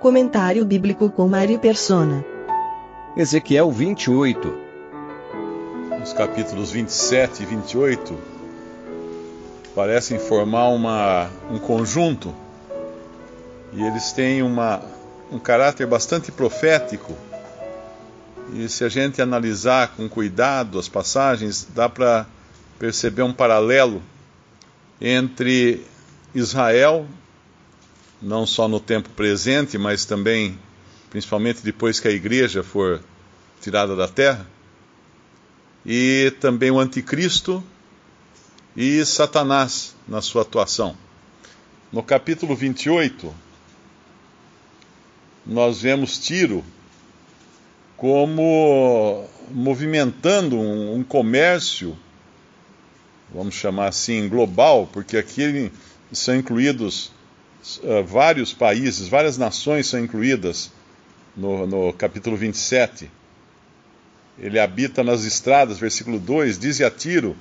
Comentário bíblico com Mário Persona. Ezequiel 28. Os capítulos 27 e 28 parecem formar uma, um conjunto e eles têm uma, um caráter bastante profético. E se a gente analisar com cuidado as passagens, dá para perceber um paralelo entre Israel, não só no tempo presente, mas também, principalmente depois que a igreja for tirada da terra, e também o anticristo e Satanás na sua atuação. No capítulo 28, nós vemos Tiro como movimentando um, um, comércio, vamos chamar assim, global, porque aqui são incluídos uh, vários países, várias nações são incluídas no, no capítulo 27. Ele habita nas estradas, versículo 2, diz a Tiro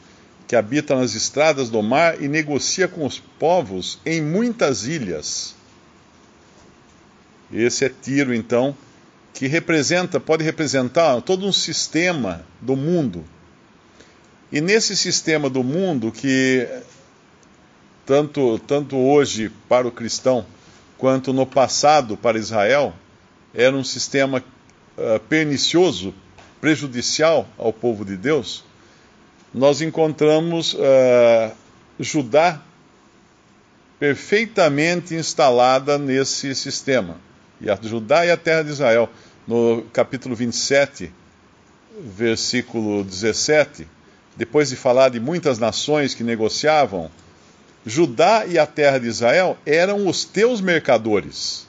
que habita nas estradas do mar e negocia com os povos em muitas ilhas. Esse é Tiro, então, que representa, pode representar todo um sistema do mundo. E nesse sistema do mundo que tanto, tanto hoje para o cristão quanto no passado para Israel era um sistema uh, pernicioso, prejudicial ao povo de Deus, nós encontramos uh, Judá perfeitamente instalada nesse sistema e a Judá e a terra de Israel. No capítulo 27, versículo 17, depois de falar de muitas nações que negociavam, Judá e a terra de Israel eram os teus mercadores.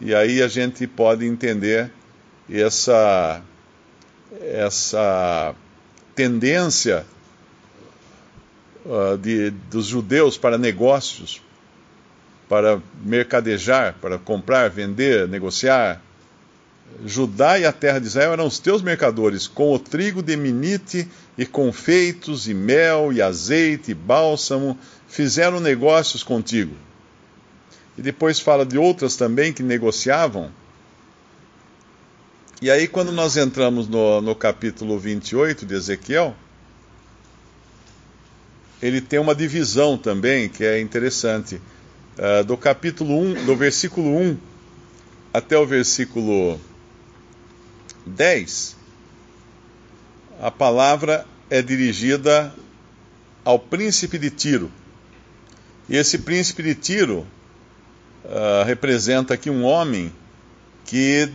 E aí a gente pode entender essa, essa tendência uh, de, dos judeus para negócios, para mercadejar, para comprar, vender, negociar. Judá e a terra de Israel eram os teus mercadores, com o trigo de minite e confeitos e mel e azeite e bálsamo, fizeram negócios contigo. E depois fala de outras também que negociavam. E aí, quando nós entramos no, no capítulo 28 de Ezequiel, ele tem uma divisão também que é interessante. Uh, do capítulo 1, do versículo 1 até o versículo 10, a palavra é dirigida ao príncipe de Tiro. E esse príncipe de Tiro uh, representa aqui um homem que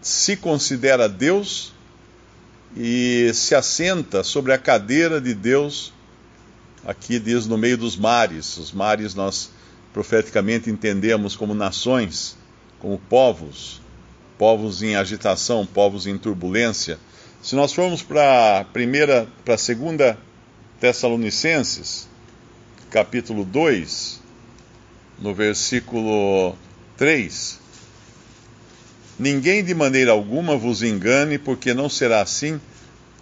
se considera Deus e se assenta sobre a cadeira de Deus aqui diz no meio dos mares. Os mares nós profeticamente entendemos como nações, como povos, povos em agitação, povos em turbulência. Se nós formos para a primeira, para a segunda Tessalonicenses, capítulo 2, no versículo 3, Ninguém de maneira alguma vos engane, porque não será assim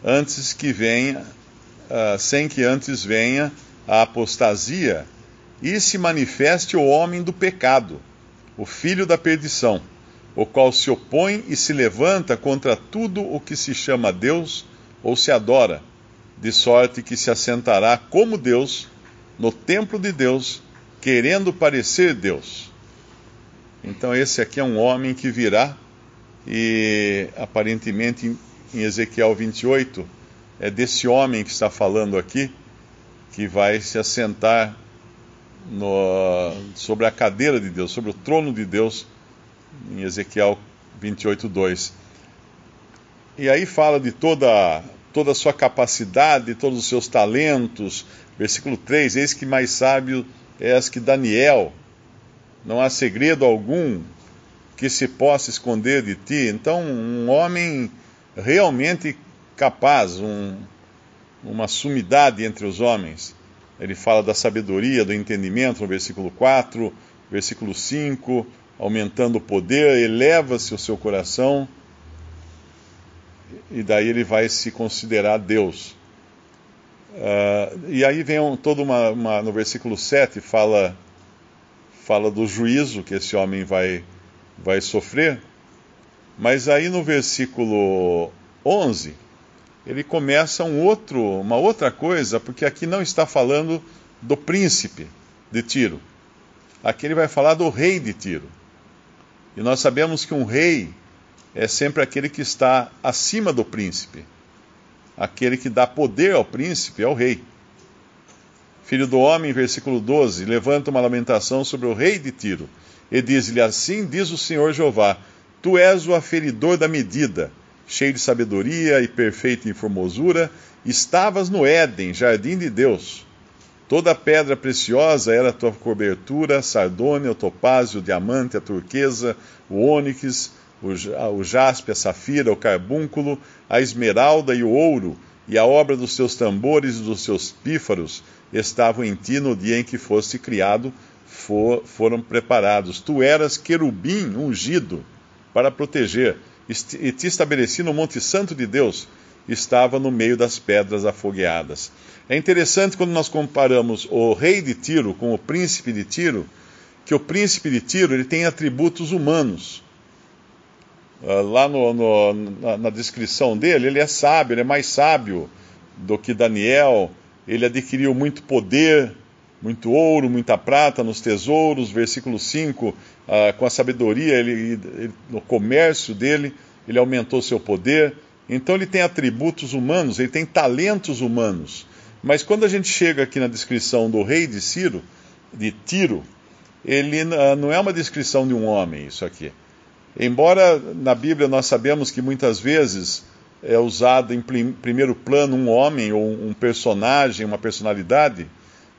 antes que venha uh, sem que antes venha a apostasia e se manifeste o homem do pecado, o filho da perdição, o qual se opõe e se levanta contra tudo o que se chama Deus ou se adora, de sorte que se assentará como Deus no templo de Deus, querendo parecer Deus. Então, esse aqui é um homem que virá e aparentemente em Ezequiel 28 é desse homem que está falando aqui, que vai se assentar no, sobre a cadeira de Deus, sobre o trono de Deus, em Ezequiel 28, 2. E aí fala de toda, toda a sua capacidade, todos os seus talentos. Versículo 3: Eis que mais sábio és que Daniel, não há segredo algum que se possa esconder de ti. Então, um homem realmente capaz, um, uma sumidade entre os homens. Ele fala da sabedoria, do entendimento no versículo 4, versículo 5, aumentando o poder, eleva-se o seu coração, e daí ele vai se considerar Deus. Uh, e aí vem um, toda uma, uma, No versículo 7 fala, fala do juízo que esse homem vai, vai sofrer. Mas aí no versículo 11, ele começa um outro, uma outra coisa, porque aqui não está falando do príncipe de Tiro. Aqui ele vai falar do rei de Tiro. E nós sabemos que um rei é sempre aquele que está acima do príncipe. Aquele que dá poder ao príncipe é o rei. Filho do homem, versículo 12, levanta uma lamentação sobre o rei de Tiro e diz-lhe: Assim diz o Senhor Jeová: Tu és o aferidor da medida, cheio de sabedoria e perfeito em formosura, estavas no Éden, jardim de Deus. Toda pedra preciosa era a tua cobertura, sardônia, o topázio, o diamante, a turquesa, o ônix, o jaspe, a safira, o carbúnculo, a esmeralda e o ouro, e a obra dos seus tambores e dos seus pífaros estavam em ti no dia em que foste criado, for, foram preparados. Tu eras querubim ungido para proteger, e te estabeleci no Monte Santo de Deus, estava no meio das pedras afogueadas. É interessante quando nós comparamos o rei de Tiro com o príncipe de Tiro, que o príncipe de Tiro ele tem atributos humanos. Uh, lá no, no, na, na, descrição dele, ele é sábio, ele é mais sábio do que Daniel, ele adquiriu muito poder, muito ouro, muita prata nos tesouros, versículo 5, uh, com a sabedoria, ele, ele, no comércio dele, ele aumentou seu poder. Então ele tem atributos humanos, ele tem talentos humanos. Mas quando a gente chega aqui na descrição do rei de Ciro, de Tiro, ele uh, não é uma descrição de um homem, isso aqui. Embora na Bíblia nós sabemos que muitas vezes é usado em primeiro plano um homem ou um personagem, uma personalidade,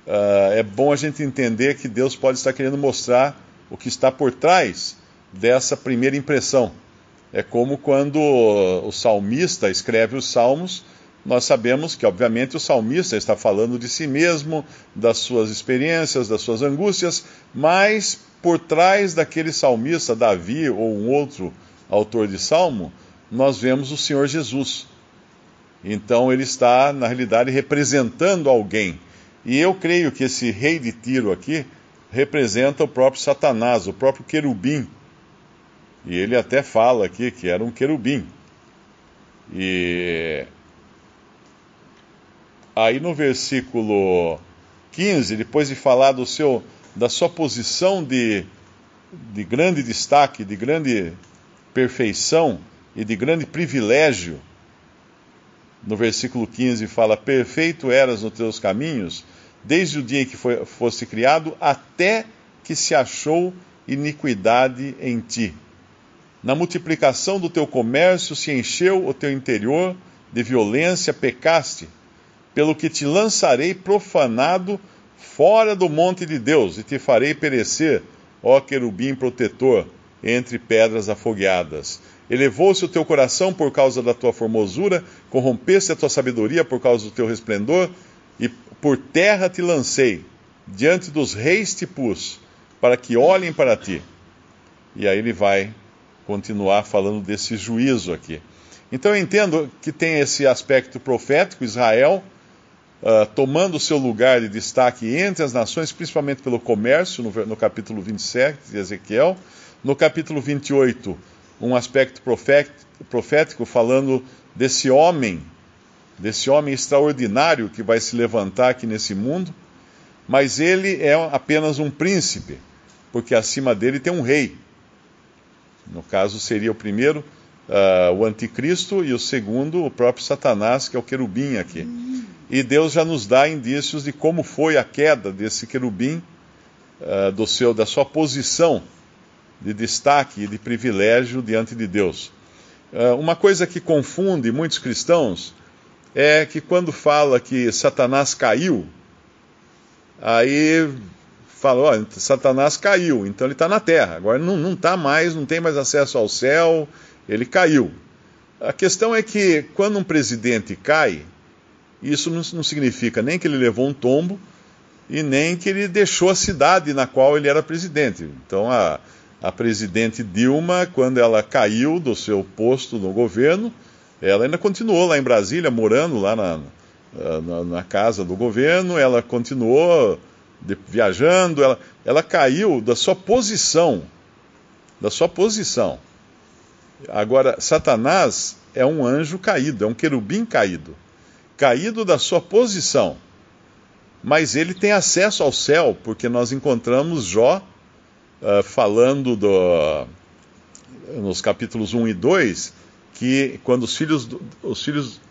uh, é bom a gente entender que Deus pode estar querendo mostrar o que está por trás dessa primeira impressão. É como quando o salmista escreve os salmos, nós sabemos que, obviamente, o salmista está falando de si mesmo, das suas experiências, das suas angústias, mas por trás daquele salmista, Davi ou um outro autor de salmo, nós vemos o Senhor Jesus. Então ele está, na realidade, representando alguém. E eu creio que esse rei de Tiro aqui representa o próprio Satanás, o próprio querubim. E ele até fala aqui que era um querubim. E aí no versículo 15, depois de falar do seu da sua posição de, de grande destaque, de grande perfeição e de grande privilégio. No versículo 15 fala: Perfeito eras nos teus caminhos, desde o dia em que foi, foste criado, até que se achou iniquidade em ti. Na multiplicação do teu comércio se encheu o teu interior de violência, pecaste, pelo que te lançarei profanado fora do monte de Deus, e te farei perecer, ó querubim protetor, entre pedras afogueadas. Elevou-se o teu coração por causa da tua formosura, corrompeste a tua sabedoria por causa do teu resplendor, e por terra te lancei, diante dos reis te pus, para que olhem para ti. E aí ele vai continuar falando desse juízo aqui. Então eu entendo que tem esse aspecto profético, Israel uh, tomando seu lugar de destaque entre as nações, principalmente pelo comércio, no, no capítulo 27 de Ezequiel. No capítulo 28, um aspecto profético falando desse homem, desse homem extraordinário que vai se levantar aqui nesse mundo, mas ele é apenas um príncipe, porque acima dele tem um rei. No caso, seria o primeiro, uh, o anticristo, e o segundo, o próprio Satanás, que é o querubim aqui. E Deus já nos dá indícios de como foi a queda desse querubim, uh, do seu, da sua posição de destaque e de privilégio diante de Deus. Uh, uma coisa que confunde muitos cristãos é que quando fala que Satanás caiu, aí fala, ó, Satanás caiu, então ele está na terra. Agora não está mais, não tem mais acesso ao céu, ele caiu. A questão é que quando um presidente cai, isso não, não significa nem que ele levou um tombo e nem que ele deixou a cidade na qual ele era presidente. Então a, a presidente Dilma, quando ela caiu do seu posto no governo, ela ainda continuou lá em Brasília, morando lá na, na, na casa do governo, ela continuou de, viajando, ela, ela caiu da sua posição, da sua posição. Agora, Satanás é um anjo caído, é um querubim caído, caído da sua posição. Mas ele tem acesso ao céu, porque nós encontramos Jó uh, falando do, nos capítulos 1 e 2, que quando os filhos, os filhos,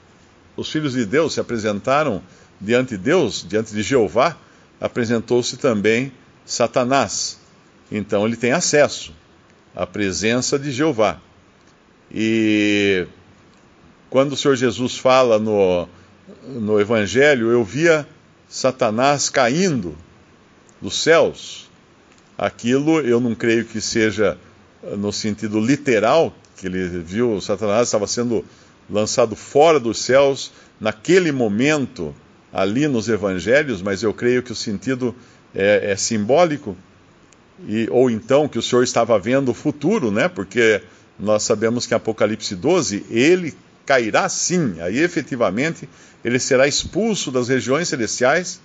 os filhos de Deus se apresentaram diante de Deus, diante de Jeová, apresentou-se também Satanás. Então ele tem acesso à presença de Jeová. E quando o Senhor Jesus fala no, no Evangelho, eu via Satanás caindo dos céus. Aquilo eu não creio que seja no sentido literal, que ele viu Satanás estava sendo lançado fora dos céus naquele momento ali nos evangelhos, mas eu creio que o sentido é, é simbólico, e, ou então que o Senhor estava vendo o futuro, né? Porque nós sabemos que em Apocalipse 12 ele cairá sim, aí efetivamente ele será expulso das regiões celestiais,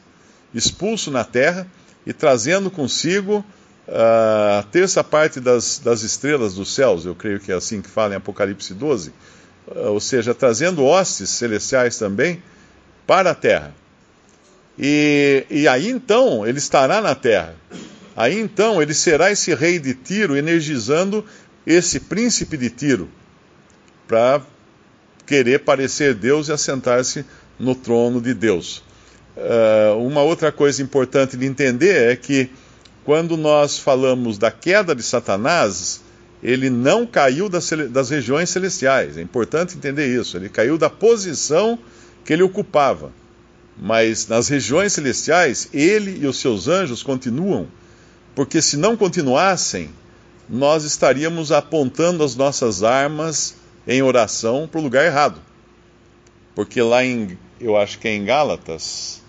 expulso na terra e trazendo consigo ah, a terça parte das, das estrelas dos céus, eu creio que é assim que fala em Apocalipse 12, ah, ou seja, trazendo hostes celestiais também para a terra. E, e aí então ele estará na terra. Aí então ele será esse rei de Tiro, energizando esse príncipe de Tiro, para querer parecer Deus e assentar-se no trono de Deus. Uh, uma outra coisa importante de entender é que quando nós falamos da queda de Satanás, ele não caiu das, das regiões celestiais. É importante entender isso. Ele caiu da posição que ele ocupava. Mas nas regiões celestiais, ele e os seus anjos continuam, porque se não continuassem, nós estaríamos apontando as nossas armas em oração para o lugar errado. Porque lá em, eu acho que é em Gálatas,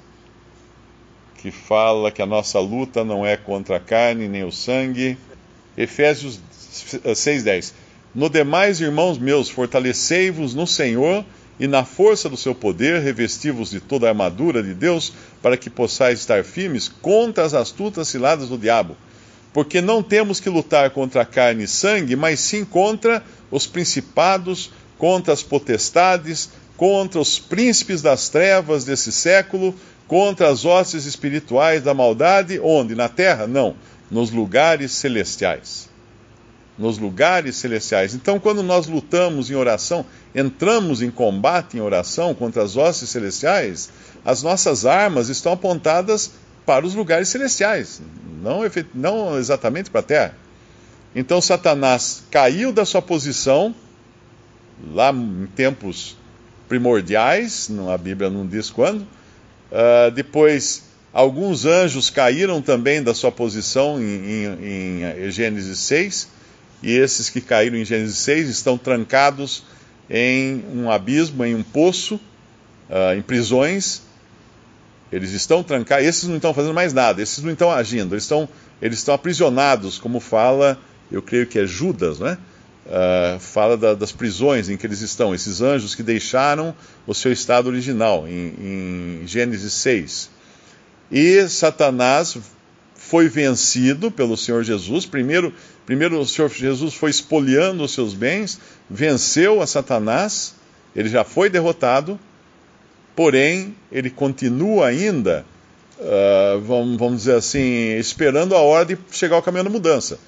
que fala que a nossa luta não é contra a carne nem o sangue. Efésios 6,10. No demais, irmãos meus, fortalecei-vos no Senhor e na força do seu poder, revesti-vos de toda a armadura de Deus, para que possais estar firmes contra as astutas ciladas do diabo. Porque não temos que lutar contra carne e sangue, mas sim contra os principados, contra as potestades, contra os príncipes das trevas desse século, contra as hostes espirituais da maldade, onde? Na terra? Não, nos lugares celestiais. Nos lugares celestiais. Então, quando nós lutamos em oração, entramos em combate em oração contra as hostes celestiais, as nossas armas estão apontadas para os lugares celestiais, não, não exatamente para a terra. Então Satanás caiu da sua posição, lá em tempos primordiais, a Bíblia não diz quando. Uh, depois, alguns anjos caíram também da sua posição em, em, em Gênesis 6, e esses que caíram em Gênesis 6 estão trancados em um abismo, em um poço, uh, em prisões. Eles estão trancados, esses não estão fazendo mais nada, esses não estão agindo, eles estão, eles estão aprisionados, como fala, eu creio que é Judas, né? Uh, fala da, das prisões em que eles estão, esses anjos que deixaram o seu estado original, em, em Gênesis 6. E Satanás foi vencido pelo Senhor Jesus. Primeiro, primeiro o Senhor Jesus foi espoliando os seus bens, venceu a Satanás, ele já foi derrotado, porém ele continua ainda, uh, vamos, vamos dizer assim, esperando a hora de chegar ao caminho da mudança.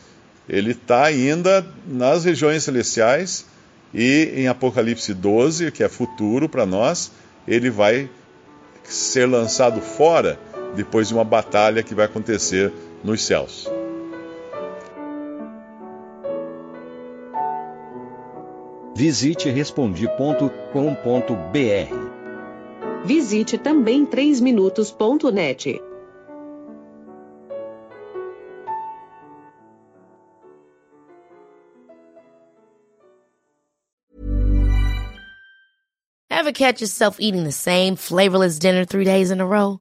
Ele está ainda nas regiões celestiais e em Apocalipse 12, que é futuro para nós, ele vai ser lançado fora depois de uma batalha que vai acontecer nos céus. Visite respondi.com.br. Visite também 3minutos.net. Ever catch yourself eating the same flavorless dinner three days in a row?